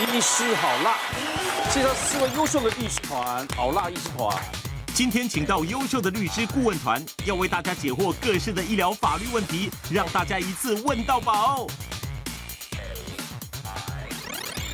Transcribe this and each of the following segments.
医师好辣，介绍四位优秀的律师团，好辣医师团。今天请到优秀的律师顾问团，要为大家解惑各式的医疗法律问题，让大家一次问到饱。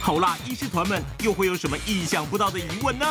好辣医师团们又会有什么意想不到的疑问呢？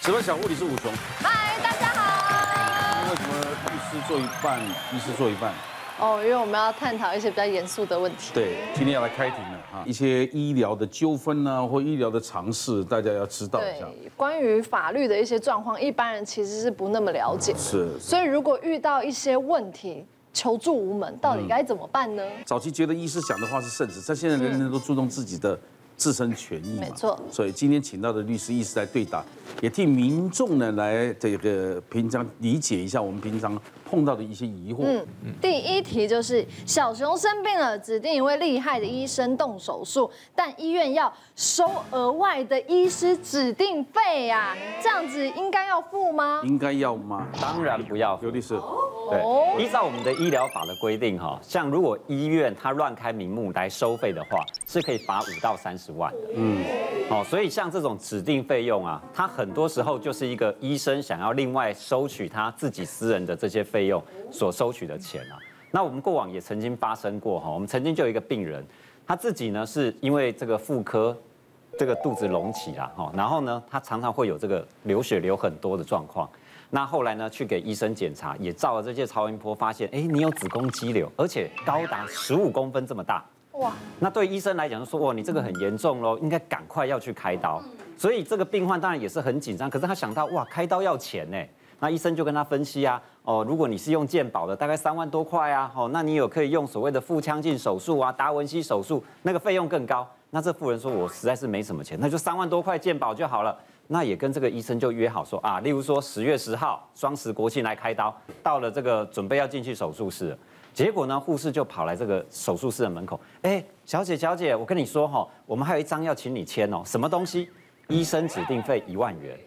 请问小护理是武雄，嗨，大家好。为什么律师做一半，医师做一半？哦，因为我们要探讨一些比较严肃的问题。对，今天要来开庭了哈，一些医疗的纠纷呢，或医疗的常识，大家要知道一下。对，关于法律的一些状况，一般人其实是不那么了解。是。所以如果遇到一些问题，求助无门，到底该怎么办呢？嗯、早期觉得医师讲的话是圣旨，但现在人人都注重自己的。自身权益嘛，没错。所以今天请到的律师医师来对答，也替民众呢来这个平常理解一下我们平常碰到的一些疑惑。嗯，第一题就是小熊生病了，指定一位厉害的医生动手术，但医院要收额外的医师指定费呀，这样子应该要付吗？应该要吗？当然不要。刘律师，对，依照我们的医疗法的规定哈，像如果医院他乱开名目来收费的话，是可以罚五到三十万的。嗯，哦，所以像这种指定费用啊，它很多时候就是一个医生想要另外收取他自己私人的这些费用所收取的钱啊。那我们过往也曾经发生过哈，我们曾经就有一个病人，他自己呢是因为这个妇科这个肚子隆起啦哈，然后呢他常常会有这个流血流很多的状况。那后来呢去给医生检查，也照了这些超音波，发现哎你有子宫肌瘤，而且高达十五公分这么大。哇，那对医生来讲就说，哇，你这个很严重喽，应该赶快要去开刀。所以这个病患当然也是很紧张，可是他想到，哇，开刀要钱呢。那医生就跟他分析啊，哦，如果你是用健保的，大概三万多块啊，哦，那你有可以用所谓的腹腔镜手术啊、达文西手术，那个费用更高。那这妇人说，我实在是没什么钱，那就三万多块健保就好了。那也跟这个医生就约好说啊，例如说十月十号双十国庆来开刀，到了这个准备要进去手术室。结果呢，护士就跑来这个手术室的门口，哎，小姐小姐，我跟你说哈，我们还有一张要请你签哦，什么东西？医生指定费一万元。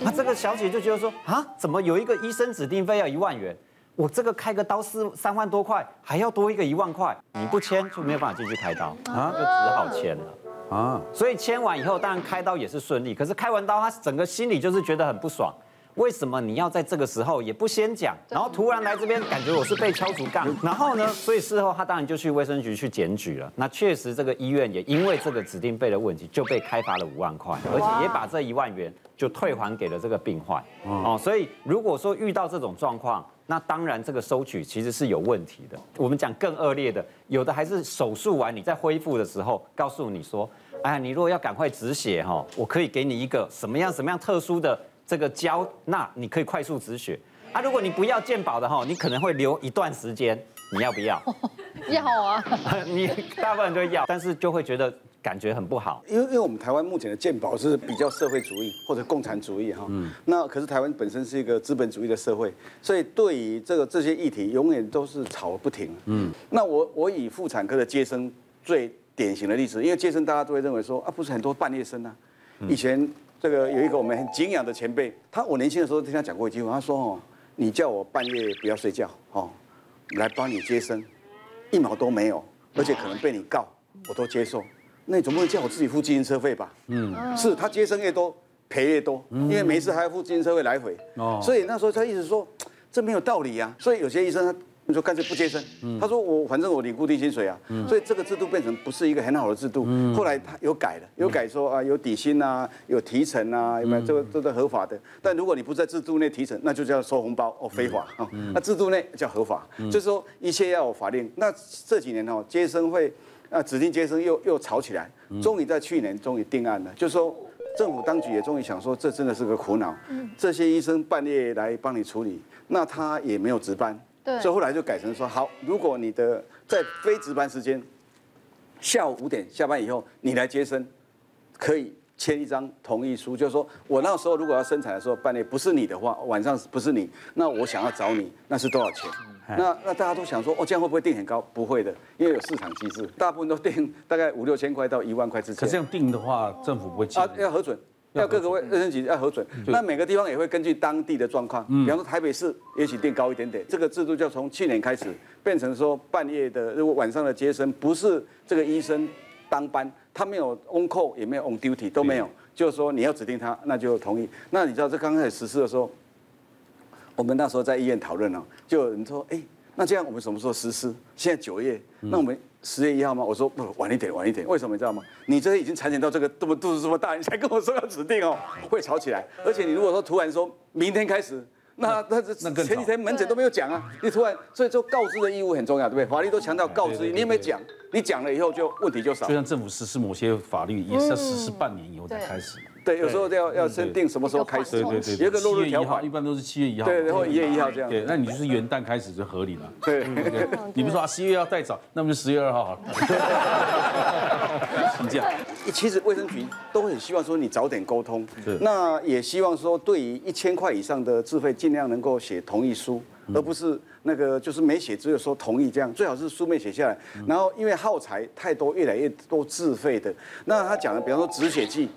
那这个小姐就觉得说啊，怎么有一个医生指定费要一万元？我这个开个刀四三万多块，还要多一个一万块，你不签就没有办法进去开刀啊，就只好签了啊。所以签完以后，当然开刀也是顺利，可是开完刀他整个心里就是觉得很不爽。为什么你要在这个时候也不先讲，然后突然来这边，感觉我是被敲竹杠？然后呢，所以事后他当然就去卫生局去检举了。那确实这个医院也因为这个指定费的问题，就被开罚了五万块，而且也把这一万元就退还给了这个病患。哦，所以如果说遇到这种状况，那当然这个收取其实是有问题的。我们讲更恶劣的，有的还是手术完你在恢复的时候，告诉你说，哎呀，你如果要赶快止血哈，我可以给你一个什么样什么样特殊的。这个胶，那你可以快速止血啊。如果你不要健保的哈，你可能会留一段时间，你要不要？要啊，你大部分人都要，但是就会觉得感觉很不好。因为因为我们台湾目前的健保是比较社会主义或者共产主义哈，嗯，那可是台湾本身是一个资本主义的社会，所以对于这个这些议题，永远都是吵不停。嗯，那我我以妇产科的接生最典型的例子，因为接生大家都会认为说啊，不是很多半夜生啊，以前。这个有一个我们很敬仰的前辈，他我年轻的时候听他讲过一句话，他说哦，你叫我半夜不要睡觉哦，来帮你接生，一毛都没有，而且可能被你告，我都接受。那你总不能叫我自己付自行车费吧？嗯，是他接生越多赔越多，因为每一次还要付自行车费来回。哦，所以那时候他一直说这没有道理呀，所以有些医生他。你说干脆不接生，他说我反正我领固定薪水啊，所以这个制度变成不是一个很好的制度。后来他有改了，有改说啊有底薪啊，有提成啊，有没有这个都是合法的。但如果你不在制度内提成，那就叫收红包哦，非法啊。那制度内叫合法，就是说一切要有法令。那这几年哦，接生会啊指定接生又又吵起来，终于在去年终于定案了，就是说政府当局也终于想说这真的是个苦恼，这些医生半夜来帮你处理，那他也没有值班。对所以后来就改成说，好，如果你的在非值班时间，下午五点下班以后，你来接生，可以签一张同意书，就是说我那时候如果要生产的时候，半夜不是你的话，晚上不是你，那我想要找你，那是多少钱？那那大家都想说，哦，这样会不会定很高？不会的，因为有市场机制，大部分都定大概五六千块到一万块之间。可是这样定的话，政府不会啊，要核准。要各个卫生局要核准，那每个地方也会根据当地的状况，比方说台北市也许定高一点点。这个制度就从去年开始变成说半夜的，如果晚上的接生不是这个医生当班，他没有 on call 也没有 on duty 都没有，就是说你要指定他，那就同意。那你知道这刚开始实施的时候，我们那时候在医院讨论了，就有人说，哎，那这样我们什么时候实施？现在九月，那我们十月一号吗？我说不，晚一点，晚一点。为什么你知道吗？你这已经产检到这个这么肚子这么大，你才跟我说要指定哦，会吵起来。而且你如果说突然说明天开始。那那这前几天门诊都没有讲啊，你突然所以就告知的义务很重要，对不对？法律都强调告知，你有没有讲？你讲了以后就问题就少。就像政府实施某些法律也是要实施半年以后才开始。对，有时候要要先定什么时候开始。对对对。有一个落日条款，一般都是七月一号。对，然后一月一号这样。对，那你就是元旦开始就合理了。对。你不说啊，十一月要再早，那么就十月二号好了。请假。其实卫生局都很希望说你早点沟通，那也希望说对于一千块以上的自费，尽量能够写同意书，而不是那个就是没写，只有说同意这样，最好是书面写下来。然后因为耗材太多，越来越多自费的，那他讲的，比方说止血剂。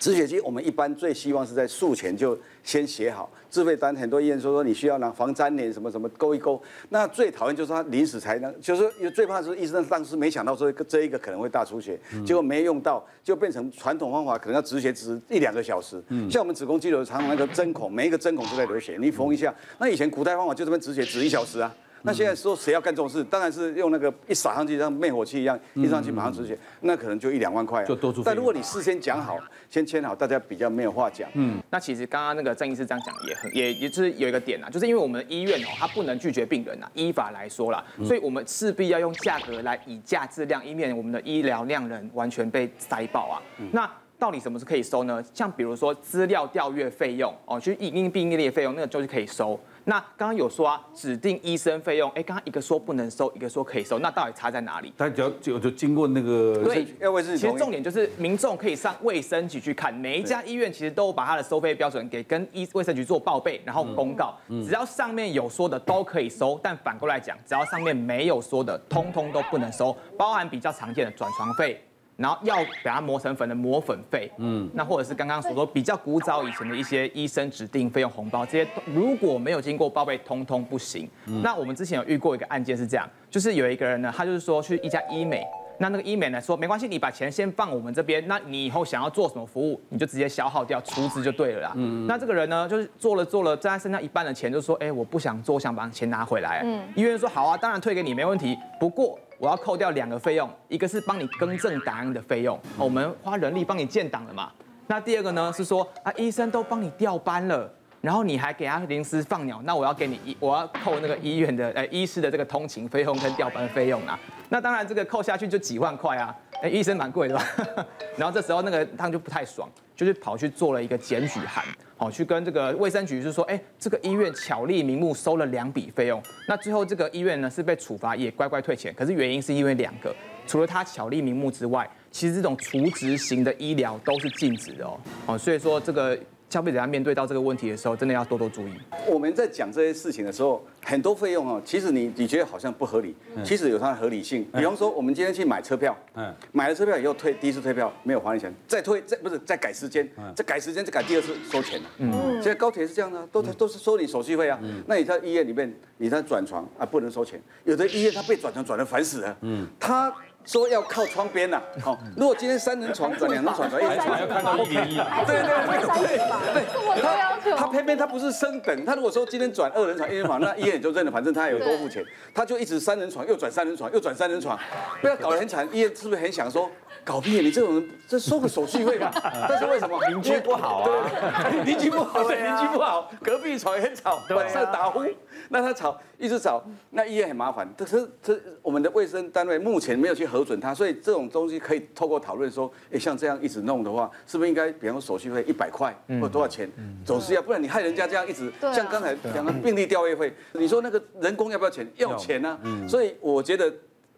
止血剂，我们一般最希望是在术前就先写好自费单。很多医院说说你需要拿防粘连什么什么勾一勾。那最讨厌就是他临时才能，就是最怕是医生当时没想到说这一个可能会大出血，结果没用到，就变成传统方法可能要止血止一两个小时。像我们子宫肌瘤常常那个针孔，每一个针孔都在流血，你缝一下。那以前古代方法就这么止血止一小时啊。那现在说谁要干这种事，当然是用那个一撒上去像灭火器一样，一上去马上止血，那可能就一两万块。就多出。但如果你事先讲好，先签好，大家比较没有话讲。嗯，那其实刚刚那个郑医师这样讲也很也也就是有一个点啊，就是因为我们的医院哦，它不能拒绝病人啊，依法来说啦，所以我们势必要用价格来以价质量，以免我们的医疗量人完全被塞爆啊。那到底什么是可以收呢？像比如说资料调阅费用哦，就影音病例的费用，那个就是可以收。那刚刚有说啊，指定医生费用，哎，刚刚一个说不能收，一个说可以收，那到底差在哪里？他只要就就经过那个对，要卫生。其实重点就是民众可以上卫生局去看，每一家医院其实都把它的收费标准给跟医卫生局做报备，然后公告，只要上面有说的都可以收，但反过来讲，只要上面没有说的，通通都不能收，包含比较常见的转床费。然后要把它磨成粉的磨粉费，嗯，那或者是刚刚所说比较古早以前的一些医生指定费用红包，这些如果没有经过报备，通通不行。嗯、那我们之前有遇过一个案件是这样，就是有一个人呢，他就是说去一家医美，那那个医美呢说没关系，你把钱先放我们这边，那你以后想要做什么服务，你就直接消耗掉出资就对了啦。嗯，那这个人呢，就是做了做了，在他身上一半的钱，就说，哎，我不想做，我想把钱拿回来。嗯，医院说好啊，当然退给你没问题，不过。我要扣掉两个费用，一个是帮你更正档案的费用，我们花人力帮你建档了嘛。那第二个呢是说啊，医生都帮你调班了，然后你还给他临时放鸟，那我要给你一，我要扣那个医院的呃医师的这个通勤费用跟调班费用啊。那当然这个扣下去就几万块啊，哎，医生蛮贵的吧？然后这时候那个他就不太爽，就是跑去做了一个检举函。好，去跟这个卫生局是说，哎，这个医院巧立名目收了两笔费用，那最后这个医院呢是被处罚，也乖乖退钱。可是原因是因为两个，除了他巧立名目之外，其实这种储值型的医疗都是禁止的哦。哦，所以说这个。消费者在面对到这个问题的时候，真的要多多注意。我们在讲这些事情的时候，很多费用啊，其实你你觉得好像不合理，其实有它的合理性。比方说，我们今天去买车票，嗯，买了车票以后退第一次退票没有还你钱，再退再不是再改时间，再改时间再改第二次收钱。嗯，现在高铁是这样的，都都是收你手续费啊。那你在医院里面，你在转床啊不能收钱，有的医院他被转床转的烦死了，嗯，他。说要靠窗边呐，好，如果今天三人床转两人床转一人床，要看到一点一啊，对对对对对，他他偏偏他不是升等，他如果说今天转二人床一人床，那医院也就认了，反正他有多付钱，他就一直三人床又转三人床又转三人床，不要搞得很惨，医院是不是很想说？搞屁！你这种人，这收个手续费吧。但是为什么邻居不好啊？邻居不好，对，邻居不好，隔壁吵也很吵，晚上打呼，那他吵一直吵，那医院很麻烦。可是这我们的卫生单位目前没有去核准它，所以这种东西可以透过讨论说，哎，像这样一直弄的话，是不是应该，比方说手续费一百块或多少钱，总是要，不然你害人家这样一直，像刚才讲的病例调阅费，你说那个人工要不要钱？要钱啊。所以我觉得。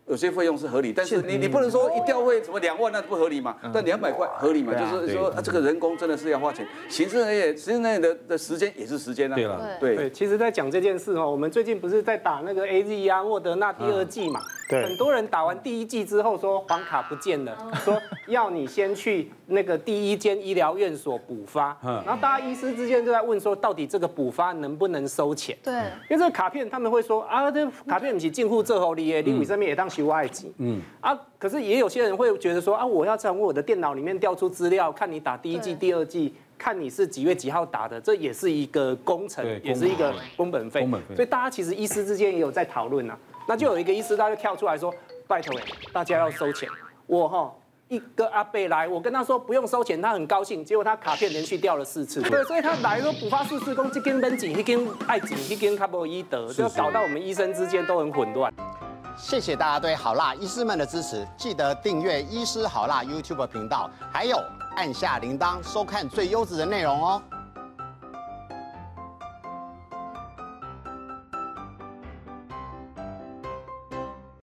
有些费用是合理，但是你你不能说一调会什么两万那不合理嘛？但两百块合理嘛？就是说啊，这个人工真的是要花钱，行政也行政的的时间也是时间啊。对了，对。其实，在讲这件事哦，我们最近不是在打那个 AZ 啊，莫德纳第二季嘛？对很多人打完第一剂之后说黄卡不见了，说要你先去那个第一间医疗院所补发。然后大家医师之间就在问说，到底这个补发能不能收钱？对，因为这个卡片他们会说啊，这卡片不是进户这后的，你为什么也当修外籍？嗯啊，可是也有些人会觉得说啊，我要从我的电脑里面调出资料，看你打第一剂、第二剂。看你是几月几号打的，这也是一个工程，也是一个工本费。所以大家其实医师之间也有在讨论啊。那就有一个医师他就跳出来说：“拜托，大家要收钱。”我哈一个阿贝来，我跟他说不用收钱，他很高兴。结果他卡片连续掉了四次。对，所以他来说补发四次，公这根本紧，一根爱紧，一根卡波伊德，就搞到我们医生之间都很混乱。谢谢大家对好辣医师们的支持，记得订阅医师好辣 YouTube 频道，还有。按下铃铛，收看最优质的内容哦。